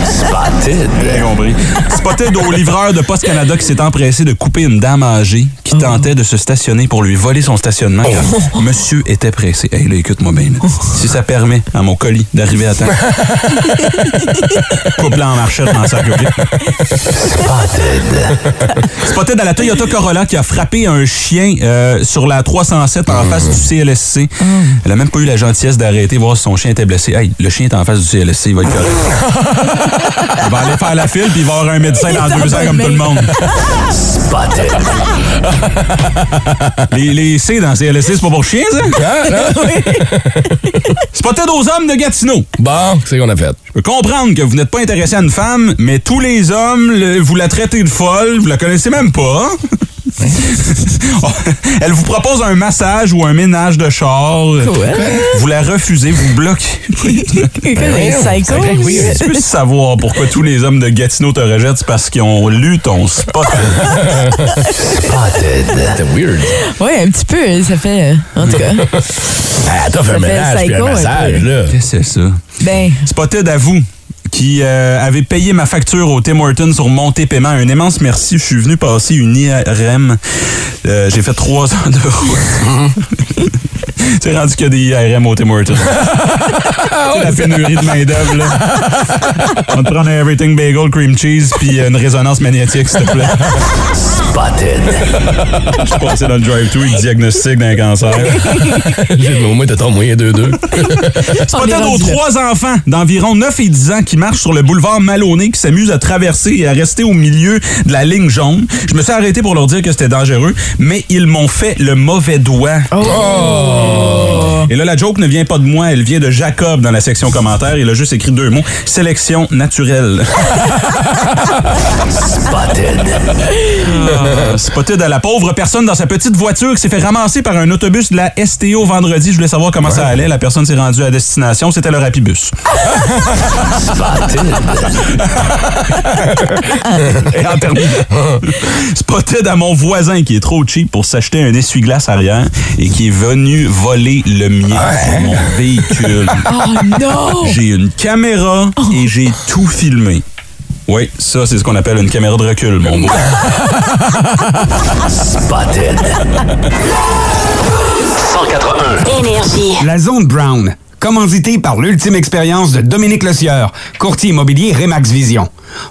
Spotted. Bien compris. Spotted au livreur de Poste Canada qui s'est empressé de couper une dame âgée qui tentait de se stationner pour lui voler son stationnement car monsieur était pressé. Hey, là, écoute-moi bien. là. Si ça permet à mon colis d'arriver à temps. Couple en marchette dans sa coquille. Spotted. Spotted à la Toyota Corolla qui a frappé un chien euh, sur la 307 en face du CLSC. Elle a même pas eu la gentillesse d'arrêter voir si son chien était blessé. Hey, le chien est en face du CLSC, il va être correct. il va aller faire la file puis il va avoir un médecin dans deux ans comme tout le monde. Spotted. Les, les C dans CLSC, c'est pas pour chien, ça? Ah, non? Spotted aux hommes de Gatineau. Bon, c'est qu'on a fait. Je peux comprendre que vous n'êtes pas intéressé à une femme, mais tous les hommes, le- vous la traitez de folle, vous la connaissez même pas. Elle vous propose un massage ou un ménage de char. Vous la refusez, vous bloquez. Psycho. Tu peux savoir pourquoi tous les hommes de Gatineau te rejettent, c'est parce qu'ils ont lu ton spot. Spotted. C'est weird. Ouais, un petit peu, ça fait. euh, En tout cas. Ah, t'as fait un ménage puis un massage, là. Qu'est-ce que c'est ça? Ben, Spotted à vous qui euh, avez payé ma facture au Tim Hortons sur Monté Paiement. Un immense merci. Je suis venu passer une IRM. Euh, J'ai fait trois heures de route. C'est rendu qu'il y a des IRM au Tim Hortons. C'est la pénurie de main-d'œuvre, là. On va te prendre un Everything Bagel, Cream Cheese, puis une résonance magnétique, s'il te plaît. Spotted. Je suis passé dans le drive-thru, il diagnostic d'un cancer. J'ai- Au moins, t'as ton moyen 2-2. Spotted aux trois enfants d'environ 9 et 10 ans qui marchent sur le boulevard Maloney, qui s'amusent à traverser et à rester au milieu de la ligne jaune. Je me suis arrêté pour leur dire que c'était dangereux, mais ils m'ont fait le mauvais doigt. Oh. Et là, la joke ne vient pas de moi, elle vient de Jacob dans la section commentaires. Il a juste écrit deux mots. Sélection naturelle. Spotted. Euh, Spotted à la pauvre personne dans sa petite voiture qui s'est fait ramasser par un autobus de la STO vendredi. Je voulais savoir comment ça allait. La personne s'est rendue à destination. C'était le Rapibus. Et en terminant, Spotted à mon voisin qui est trop cheap pour s'acheter un essuie-glace arrière et qui est venu voler le sur mon véhicule. oh non! J'ai une caméra et j'ai tout filmé. Oui, ça, c'est ce qu'on appelle une caméra de recul, mon beau. Spotted. 181. Énergie. La zone Brown, commanditée par l'ultime expérience de Dominique Lecieur, courtier immobilier Remax Vision.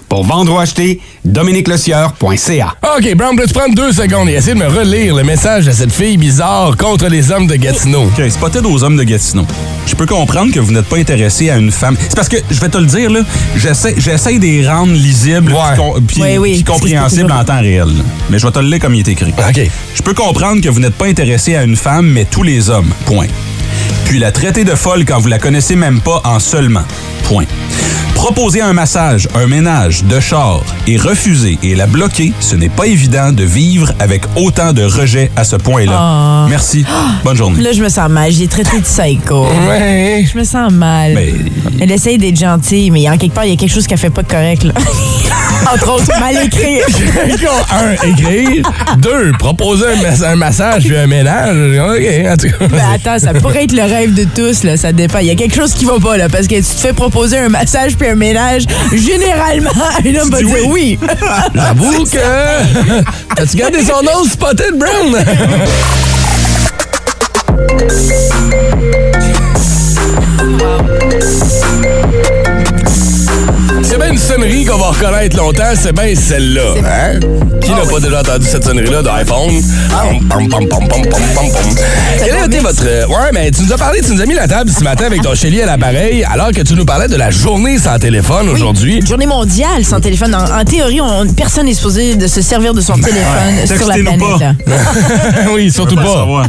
Pour vendre ou acheter, dominiquelecieur.ca. OK, Brown, peux-tu prendre deux secondes et essayer de me relire le message de cette fille bizarre contre les hommes de Gatineau? OK, Spotted aux hommes de Gatineau. Je peux comprendre que vous n'êtes pas intéressé à une femme. C'est parce que, je vais te le dire, là, j'essaie j'essaie de les rendre lisibles Ouais. puis com- puis Oui, oui, puis c'est compréhensibles en temps réel. Mais je vais te le lire comme il est écrit. OK. Je peux comprendre que vous n'êtes pas intéressé à une femme, mais tous les hommes. Point. Puis la traiter de folle quand vous la connaissez même pas en seulement. Point. Proposer un massage, un ménage, de char et refuser et la bloquer, ce n'est pas évident de vivre avec autant de rejet à ce point-là. Ah. Merci. Bonne journée. Là, je me sens mal. J'ai traité de psycho. Ouais. Je me sens mal. Mais- Elle essaye d'être gentille, mais en quelque part, il y a quelque chose qu'elle fait pas de correct, là. Entre autres, mal écrit. un, écrire. Deux, proposer un, mas- un massage puis un ménage. OK, en tout cas. Ben attends, ça pourrait être le rêve de tous, là. Ça dépend. Il y a quelque chose qui va pas, là. Parce que tu te fais proposer un massage puis un ménage, généralement, un homme va dire oui. J'avoue que. As-tu gardé son nom, Spotted Brown? C'est bien une sonnerie qu'on va reconnaître longtemps, c'est bien celle-là. Hein? Qui n'a pas déjà entendu cette sonnerie-là d'iPhone? Pam, pam, pam, pam, pam, pam, pam, pam. Quel a été votre... euh, Ouais, mais tu nous as parlé, tu nous as mis la table ce matin avec ton chéli à l'appareil, alors que tu nous parlais de la journée sans téléphone aujourd'hui. Journée mondiale sans téléphone. En, en théorie, on- personne n'est supposé de se servir de son téléphone sur la Textez-nous planète. pas. là. oui, surtout pas.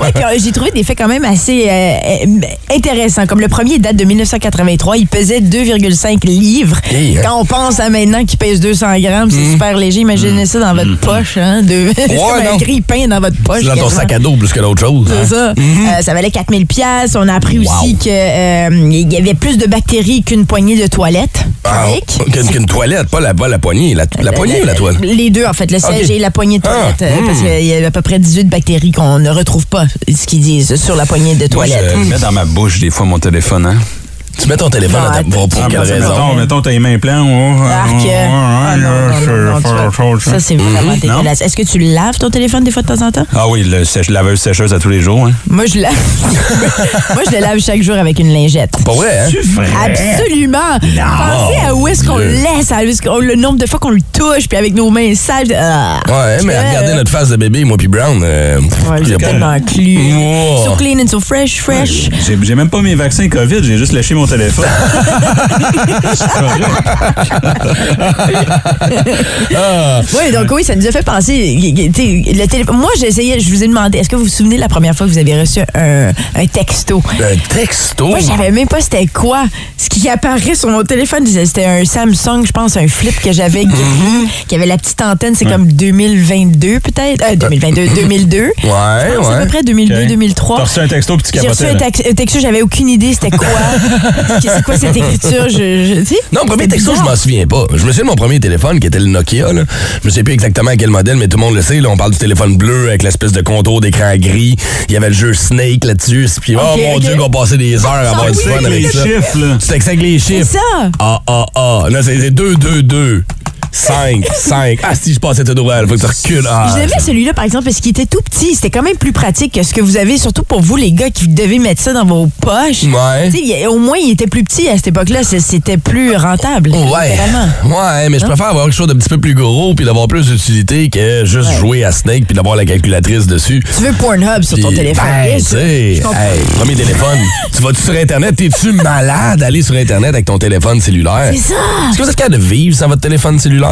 Ouais, puis, euh, j'ai trouvé des faits quand même assez euh, euh, intéressants. Comme le premier date de 1983, il pesait 2,5 livres. Hey, hein? Quand on pense à maintenant qu'il pèse 200 grammes, c'est super léger. Imaginez ça dans votre poche. Hein, de... c'est comme un grille-pain dans votre poche. C'est dans ton sac à dos plus que d'autres choses. C'est hein? ça. Euh, ça valait 4000 pièces. On a appris aussi que euh, y avait plus de bactéries qu'une poignée de toilettes. Ah, qu'une toilette, pas la, pas la poignée. La, la poignée ou la toilette? Les deux, en fait, le siège et la poignée de Ah, toilette. euh, Parce qu'il y a à peu près 18 bactéries qu'on ne retrouve pas, ce qu'ils disent, sur la poignée de Moi, toilette. je mets dans ma bouche des fois mon téléphone, hein. Tu mets ton téléphone à ta pour, Ah, quelle que raison? Mettons, mettons, t'as les mains oh, euh, oh, Ça, c'est vraiment Mhm. dégueulasse. Est-ce que tu laves ton téléphone des fois de temps en temps? Ah oui, le sèche, laveuse sécheuse à tous les jours. Hein. Moi, je lave. Moi, je le lave chaque jour avec une lingette. Pas vrai, hein? Absolument. Pensez à où est-ce qu'on le laisse, à où est-ce qu'on- le nombre de fois qu'on le touche, puis avec nos mains sales. Ah. Ouais, mais Euh, regardez notre face de bébé, moi puis Brown. euh, c'est pas- tellement clu. So clean and so fresh, fresh. J'ai j'ai même pas mes vaccins COVID, j'ai juste lâché mon téléphone. Oui, donc oui, ça nous a fait penser. Le téléphone. Moi, j'ai essayé, je vous ai demandé, est-ce que vous vous souvenez de la première fois que vous avez reçu un, un texto? Un texto? Moi, je savais même pas c'était quoi. Ce qui apparaît sur mon téléphone, c'était un Samsung, je pense, un flip que j'avais qui avait la petite antenne, c'est comme 2022 peut-être? Euh, 2022, 2002. Ouais, C'est à peu ouais. près 2002, Ok. 2003. T'as reçu un texto puis tu J'ai reçu un texto, j'avais aucune idée c'était quoi. c'est quoi cette écriture? Je, je- Non, premier texto, je m'en souviens pas. Je me souviens de mon premier téléphone qui était le Nokia. Là. Je me sais plus exactement quel modèle, mais tout le monde le sait. Là, on parle du téléphone bleu avec l'espèce de contour d'écran gris. Il y avait le jeu Snake là-dessus. Puis, oh mon. Dieu, qu'on passait des heures à avoir du fun avec les ça. chiffres, là. Tu avec les C'est chiffres. ça. Ah, ah, ah. Là, c'est 2, 2, 2. 5, 5. Ah, si je passais tout droit, il faut que tu recules. Ah, Je l'aimais celui-là, par exemple, parce qu'il était tout petit. C'était quand même plus pratique que ce que vous avez, surtout pour vous, les gars, qui devez mettre ça dans vos poches. Ouais. Au moins, il était plus petit à cette époque-là. C'était plus rentable. Ouais. Ouais, mais je préfère avoir quelque chose d'un petit peu plus gros puis d'avoir plus d'utilité que juste jouer à Snake puis d'avoir la calculatrice dessus. Tu veux Pornhub sur ton téléphone. Ben, tu sais, hey, premier téléphone. tu vas-tu sur Internet? T'es-tu malade? D'aller sur Internet avec ton téléphone cellulaire? C'est ça. Est-ce que vous êtes capable de vivre sans votre téléphone cellulaire?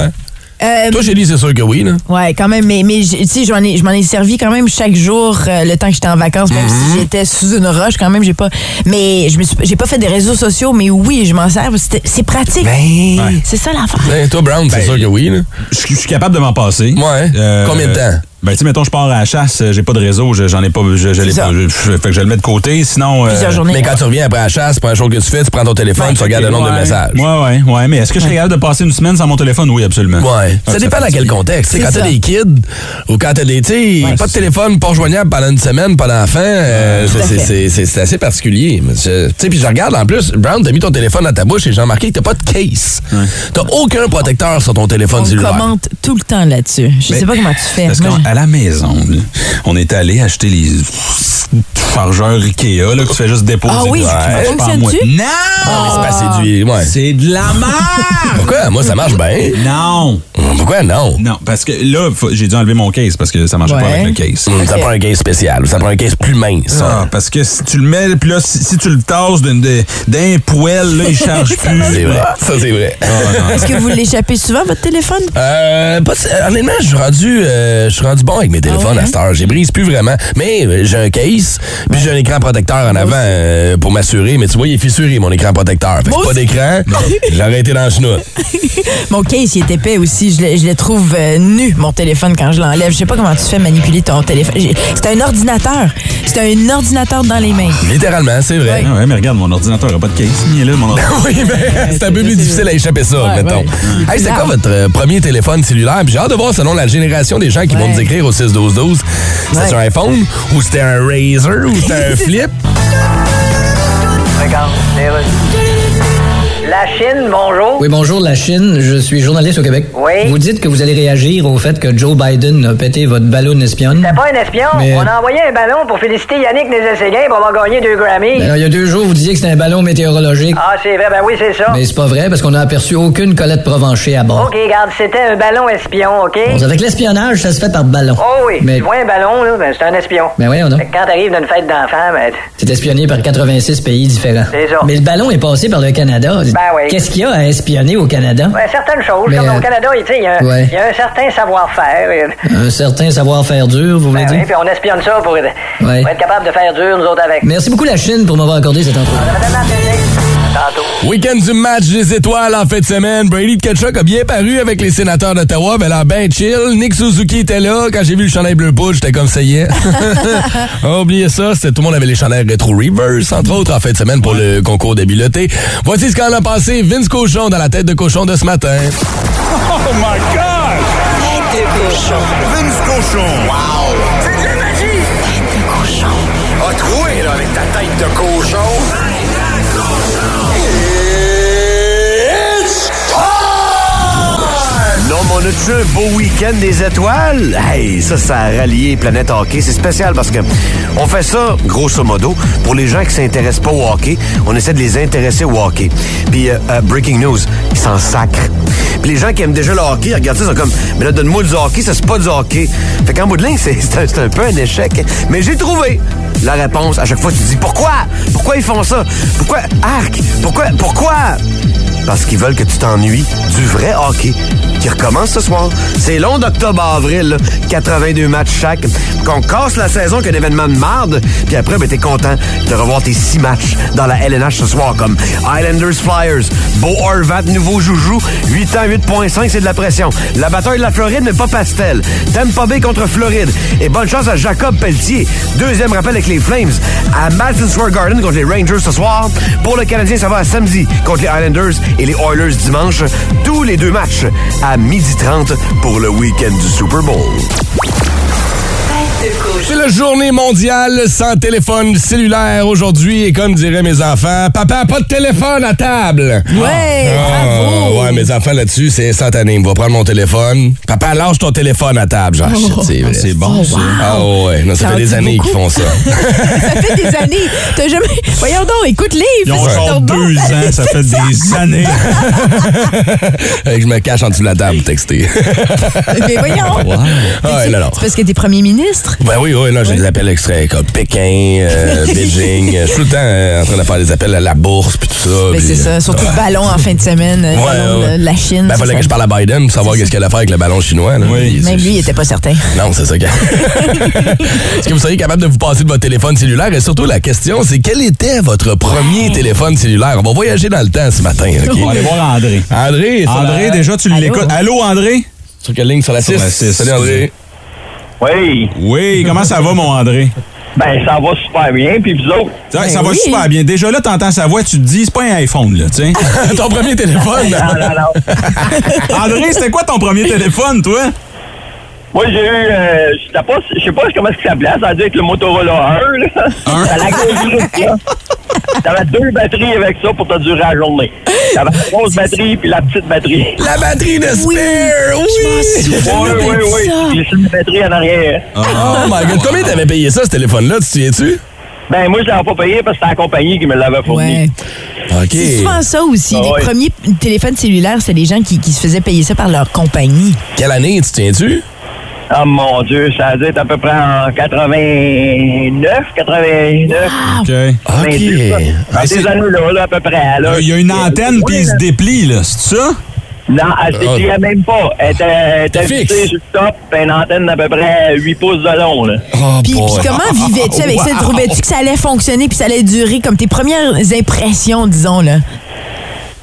Euh, Toi, Chélie, c'est sûr que oui, là. Ouais, quand même, mais, mais tu sais, ai- je m'en ai servi quand même chaque jour euh, le temps que j'étais en vacances, même Mm-hmm. si j'étais sous une roche, quand même, j'ai pas. Mais je me suis- j'ai pas fait des réseaux sociaux, mais oui, je m'en sers. C'est pratique. Ben. C'est ça l'affaire. Ben, toi, Brown, c'est Ben, sûr que oui, là. Je suis- je suis capable de m'en passer. Ouais. Combien de temps? Ben, tu sais, mettons, je pars à la chasse, euh, j'ai pas de réseau, je- j'en ai pas, je, je l'ai ça. pas, je- fait que je le mets de côté, sinon... euh, Plusieurs journées. Mais quand tu reviens après la chasse, première chose que tu fais, tu prends ton téléphone, tu regardes le nombre de messages. Ouais, ouais, ouais. Mais est-ce que je serais capable de passer une semaine sans mon téléphone? Oui, absolument. Ouais. Ça Ouais, dépend dans quel contexte. Quand t'as ça. des kids ou quand t'as des. Tu pas de téléphone, pas joignable pendant une semaine, pas d'enfant, euh, Tout à c'est- assez particulier. Tu sais, puis je regarde en plus, Brown, t'as mis ton téléphone dans ta bouche et j'ai remarqué que t'as pas de case. T'as aucun protecteur sur ton téléphone On cellulaire. commente tout le temps là-dessus. Je sais pas comment tu fais. Qu'à la maison, on est allé acheter les chargeurs Ikea là, que tu fais juste déposer. Ah oui, pas à moi. Non! Ah, c'est pas du. Ouais. C'est de la merde! Pourquoi? Moi, ça marche bien. Non! Pourquoi non? Non, parce que là, j'ai dû enlever mon case parce que ça marchait pas Ouais. avec le case. Hum, Ça prend un case spécial. Ça prend un case plus mince. Ah, parce que si tu le mets, puis là, si, si tu le tasses d'un poêle, là, il charge plus. C'est vrai. Ça, c'est vrai. Est-ce que vous l'échappez souvent, votre téléphone? Euh, pas, honnêtement, je suis rendu, euh, je suis rendu bon avec mes téléphones Ah ouais? à cette heure. J'ai brise plus vraiment. Mais euh, j'ai un case, puis j'ai un écran protecteur en avant euh, pour m'assurer. Mais tu vois, il est fissuré, mon écran protecteur. Fait que pas d'écran. J'ai arrêté dans le chenoute. Mon case, il est épais aussi. Je le, je le trouve euh, nu, mon téléphone, quand je l'enlève. Je sais pas comment tu fais manipuler ton téléphone. C'est un ordinateur. C'est un ordinateur dans les mains. Littéralement, c'est vrai. Ah ouais, mais regarde, mon ordinateur n'a pas de case. Il est là, mon ordinateur. oui, mais c'est un peu plus difficile à échapper ça, Ouais, mettons. ouais. Hey, c'était quoi votre premier téléphone cellulaire? J'ai hâte de voir selon la génération des gens qui vont nous écrire au 6-12-12. C'était Ouais. un iPhone ou c'était un Razer ou c'était un Flip? La Chine, bonjour. Oui, bonjour, la Chine. Je suis journaliste au Québec. Oui. Vous dites que vous allez réagir au fait que Joe Biden a pété votre ballon espionne. T'es pas un espion. Mais- On a envoyé un ballon pour féliciter Yannick Nézet-Séguin pour avoir gagné deux Grammys. Ben, il y a deux jours, vous disiez que c'était un ballon météorologique. Ah, c'est vrai, ben oui, c'est ça. Mais c'est pas vrai parce qu'on n'a aperçu aucune Colette Provencher à bord. OK, regarde, c'était un ballon espion, OK? Bon, avec l'espionnage, ça se fait par ballon. Oh oui, Mais tu vois un ballon, là, ben c'est un espion. Ben donc. Fait que Quand t'arrives d'une fête d'enfants, ben... c'est espionné par 86 pays différents. C'est ça. Mais le ballon est passé par le Canada. Ben oui. Qu'est-ce qu'il y a à espionner au Canada? Ouais, certaines choses, Mais, comme euh, au Canada, il y, a un- ouais. il y a un certain savoir-faire. et- Un certain savoir-faire dur, vous voulez Ben oui, dire? puis on espionne ça pour, être- pour être capable de faire dur, nous autres, avec. Merci beaucoup la Chine pour m'avoir accordé cette entrevue. Tantôt. Week-end du match des étoiles en fin de semaine. Brady Ketchuk a bien paru avec les sénateurs d'Ottawa. Ben là, ben chill. Nick Suzuki était là. Quand j'ai vu le chandail bleu poudre, j'étais comme ça y est. Ah, Oubliez ça. Tout le monde avait les chandails rétro reverse, entre autres, en fin de semaine pour le concours d'habileté. Voici ce qu'en a passé Vince Cochon dans la tête de cochon de ce matin. Oh my God! Tête de cochon. Vince cochon. Wow! C'est de la magie! Tête de cochon. A troué, là, avec ta tête de cochon. Tête de on a-tu un beau week-end des étoiles? Hey, ça, ça a rallié Planète Hockey. C'est spécial parce que on fait ça, grosso modo, pour les gens qui s'intéressent pas au hockey. On essaie de les intéresser au hockey. Puis, euh, euh, breaking news, ils s'en sacrent. Puis les gens qui aiment déjà le hockey, regardent ça, ils sont comme, mais là, donne-moi du hockey, ça, c'est pas du hockey. Fait qu'en bout de ligne, c'est un, un peu un échec. Mais j'ai trouvé la réponse. À chaque fois, tu te dis, pourquoi? Pourquoi ils font ça? Pourquoi? Arc! Pourquoi? Pourquoi? Parce qu'ils veulent que tu t'ennuies du vrai hockey qui recommence ce soir. C'est long d'octobre à avril, là. 82 matchs chaque. Qu'on casse la saison qu'un événement de marde, puis après, ben, t'es content de revoir tes six matchs dans la LNH ce soir, comme Islanders Flyers, Beau Horvat, nouveau joujou, 8 ans, 8.5, c'est de la pression. La bataille de la Floride, mais pas pastel. Tampa Bay contre Floride. Et bonne chance à Jacob Pelletier. Deuxième rappel avec les Flames à Madison Square Garden contre les Rangers ce soir. Pour le Canadien, ça va à samedi contre les Islanders et les Oilers dimanche. Tous les deux matchs à 12h30 pour le week-end du Super Bowl. C'est la journée mondiale sans téléphone cellulaire aujourd'hui et comme diraient mes enfants, papa, pas de téléphone à table. Ouais, Ah, ouais, mes enfants là-dessus, c'est instantané. Il va prendre mon téléphone. Papa, lâche ton téléphone à table. Genre, shit, c'est bon, ça. Ah ouais, non, ça, Ça fait des années beaucoup. qu'ils font ça. ça fait des années. T'as jamais. Voyons donc, écoute les. Ils ont genre deux ans, ça fait des années. Je me cache en dessous de la table pour texter. Mais voyons. Ah ouais, non, non. C'est parce que t'es premier ministre? Ben oui, oui, là, j'ai des appels extraits comme Pékin, euh, Beijing. Je suis tout le temps euh, en train de faire des appels à la bourse puis tout ça. Mais puis, c'est euh, ça, surtout le ballon en fin de semaine, le ballon ouais. de la Chine. Ben, c'est fallait ça. que je parle à Biden pour savoir qu'est-ce qu'elle a à faire avec le ballon chinois. Là. Oui. Même lui, il était pas certain. Non, c'est ça. Est-ce que vous seriez capable de vous passer de votre téléphone cellulaire? Et surtout, la question, c'est quel était votre premier téléphone cellulaire? On va voyager dans le temps ce matin. OK? On va aller voir André. André, André, la- déjà, tu l'écoutes. Allô, André? Sur quelle ligne? Sur la 6? Sur la six, Salut, André. Oui. Oui, comment ça va, mon André? Ben, ça va super bien, puis vous autres? Ça, ça Ben va oui. super bien. Déjà là, t'entends sa voix, tu te dis, c'est pas un iPhone, là, tu sais. Ton premier téléphone? Non, non, non. André, c'était quoi ton premier téléphone, toi? Moi, j'ai eu, euh, je sais pas, je sais pas comment ça s'appelait, ça veut dire que le Motorola 1, là. Un? T'as la. T'avais deux batteries avec ça pour te durer la journée. T'avais la grosse batterie puis la petite batterie. La batterie de spare! Oui! Oui, oui, oui. J'ai laissé une batterie en arrière. Oh my god, combien t'avais payé ça, ce téléphone-là, tu te souviens-tu? Ben, moi, je l'avais pas payé parce que c'était la compagnie qui me l'avait fourni. Ouais. C'est souvent ça aussi. Ah les ouais. premiers téléphones cellulaires, c'est des gens qui, qui se faisaient payer ça par leur compagnie. Quelle année, tu te souviens-tu? Oh mon Dieu, ça doit être à peu près en 89, 89. OK. OK. 90, ça. Dans ces années-là, là, à peu près. Là. Il y a une antenne, puis il se déplie, là. C'est ça? Non, elle se dépliait même pas. Elle était, était Ah. Fixée sur le top, puis une antenne d'à peu près 8 pouces de long. Là. Oh Puis, comment vivais-tu avec ça? Wow. Trouvais-tu que ça allait fonctionner puis ça allait durer comme tes premières impressions, disons, là?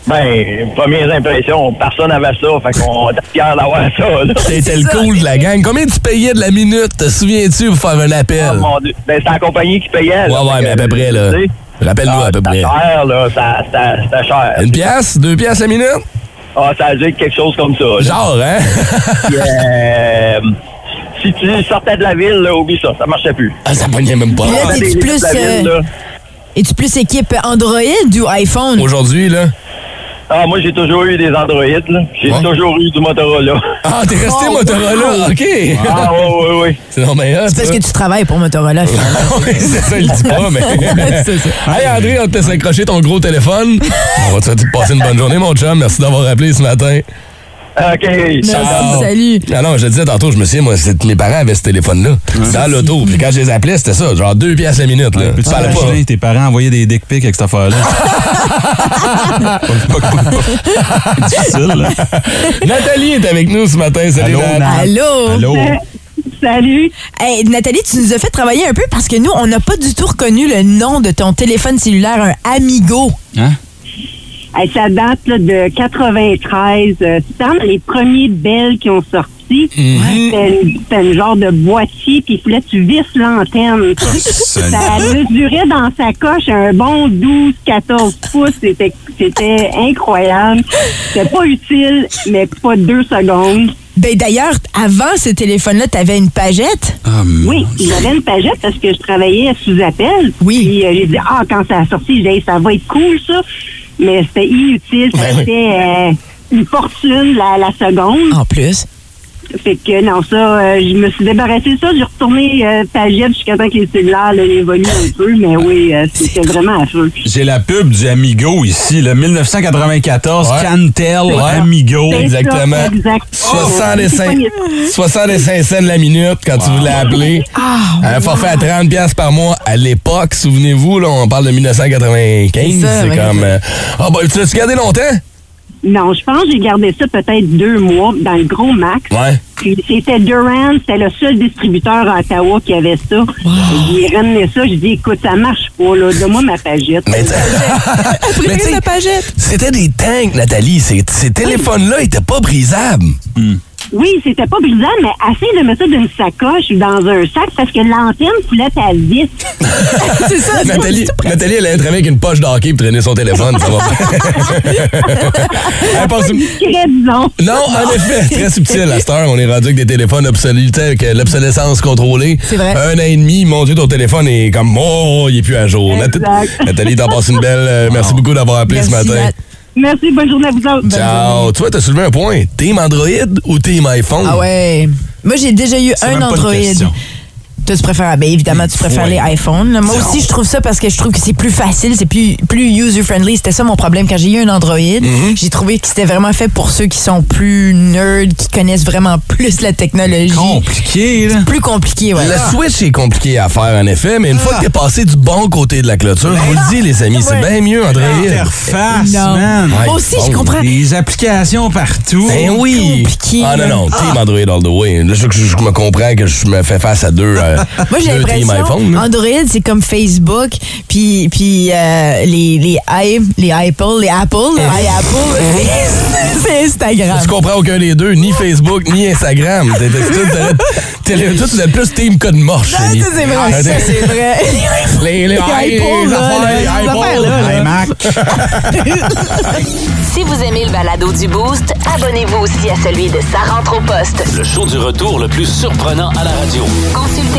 Ben, premières impressions, personne n'avait ça, fait qu'on était fiers d'avoir ça. Là. T'étais le cool de la gang. Combien tu payais de la minute, te souviens-tu, pour faire un appel? Oh, mon Dieu. Ben, c'était la compagnie qui payait. là. Ouais, ouais, Fait mais à peu près, là. Rappelle-nous ah, à peu c'était près. cher, là. Ça- C'était c'était cher. Une pièce? Deux pièces la minute? Ah, ça a dû être quelque chose comme ça. là. Genre, hein? Puis, euh, si tu sortais de la ville, là, oublie ça, ça marchait plus. Ah, ça pognait même pas. Puis là, Ah, livres plus, euh, là. Es-tu plus équipe Android ou iPhone? Aujourd'hui, là. Ah, moi, j'ai toujours eu des Android, là. J'ai toujours eu du Motorola. Ah, t'es resté Oh, Motorola, wow. OK. Ah, oui, oui, oui. C'est non, mais C'est parce que tu travailles pour Motorola, finalement. oui, c'est ça, il dit pas, mais. C'est ça. Hey, André, on te laisse accrocher ton gros téléphone. On va te souhaiter de passer une bonne journée, mon chum. Merci d'avoir appelé ce matin. OK. Ciao. salut. Ah non, je le disais tantôt, je me souviens, moi, c'est- mes parents avaient ce téléphone-là. Dans l'auto. Puis quand je les appelais, c'était ça, genre deux piastres la minute. Là. Tu parlais pas. tes parents envoyer des dick pics avec cette affaire-là? difficile, là. Nathalie est avec nous ce matin. Salut, Allô. Allô? Allô? Salut. Hey, Nathalie, tu nous as fait travailler un peu parce que nous, on n'a pas du tout reconnu le nom de ton téléphone cellulaire, un Amigo. Hein? Ça date là, de 93. Euh, C'était un des premiers belles qui ont sorti. Une- C'était un genre de boîtier, puis il fallait que tu visses l'antenne. ça mesurait dans sa coche un bon 12-14 pouces. C'était c'était incroyable. C'était pas utile, mais pas deux secondes. Ben d'ailleurs, avant ce téléphone-là, tu avais une pagette. Oui, j'avais une pagette parce que je travaillais sous appel. Oui. Puis euh, j'ai dit, ah, quand ça a sorti, j'ai dit, ça va être cool, ça. Mais c'était inutile. Ça Ben oui. euh, une fortune la, la seconde. En plus. Fait que non, ça, euh, je me suis débarrassé de ça. J'ai retourné euh, pagette jusqu'à temps que les cellulaires là, évoluent un peu. Mais oui, euh, c'était vraiment affreux. J'ai la pub du Amigo ici, le 1994, Ouais. Cantel Ouais. Amigo. Ça, Exactement. exact. 65, Oh, 65 cents la minute quand tu voulais appeler. un forfait à 30 pièces par mois à l'époque, souvenez-vous, là, on parle de 1995. C'est ça, comme. euh, Ah, bah, tu l'as-tu gardé longtemps? Non, je pense que j'ai gardé ça peut-être deux mois dans le gros max. Ouais. Puis c'était Durand, c'était le seul distributeur à Ottawa qui avait ça. J'ai ramené ça, j'ai dit écoute, ça marche pas, là, donne-moi ma pagette. Mais tu sais, C'était des tanks, Nathalie. Ces, ces téléphones-là étaient pas brisables. Oui, c'était pas brisant, mais assez de mettre ça dans une sacoche ou dans un sac parce que l'antenne coulait à vis. c'est ça. Nathalie, Nathalie, elle est entrée avec une poche d'hockey pour traîner son téléphone. Ça va Elle passe une- Très disons. Non, en effet, très subtil. À cette heure, on est rendu avec des téléphones obsolètes, tu sais, avec l'obsolescence contrôlée. C'est vrai. Un an et demi, mon Dieu, ton téléphone est comme, oh, il est plus à jour. Nat- Nathalie, t'en passes une belle. euh, merci beaucoup d'avoir appelé ce matin. Merci, bonne journée à vous autres. Ciao. Tu vois, t'as soulevé un point. Team Android ou Team iPhone? Ah ouais. Moi, j'ai déjà eu un Android. Toi, tu préfères, ben évidemment, tu préfères Ouais. les iPhones. Moi Non. aussi, je trouve ça parce que je trouve que c'est plus facile, c'est plus, plus user-friendly. C'était ça mon problème. Quand j'ai eu un Android, Mm-hmm. j'ai trouvé que c'était vraiment fait pour ceux qui sont plus nerds, qui connaissent vraiment plus la technologie. Compliqué, là. Plus compliqué, ouais. Le Switch est compliqué à faire, en effet, mais une fois que t'es passé du bon côté de la clôture, je vous le dis, les amis, c'est bien mieux, Android. Interface, Non. man. Moi aussi, je comprends. Des applications partout. Ben oui. compliqué, Ah non, non, Team Android all the way. Là, je, je- je me comprends que je me fais face à deux, euh, Moi, j'ai l'impression. Android, c'est comme Facebook, puis puis euh, les les i, les Apple, les Apple, les iApple, c'est- c'est Instagram. Tu comprends aucun des deux, ni Facebook, ni Instagram. T'es- t'es- t'es- t'es- t'es- Toi, tu es plus Team Code Morche. Ah, ça, c'est vrai, Ah, ça, c'est vrai. Les, les, Les les affaires, les iMac. Si vous aimez le balado du Boost, abonnez-vous aussi à celui de Sa rentre au poste. Le show du retour le plus surprenant à la radio. Consultez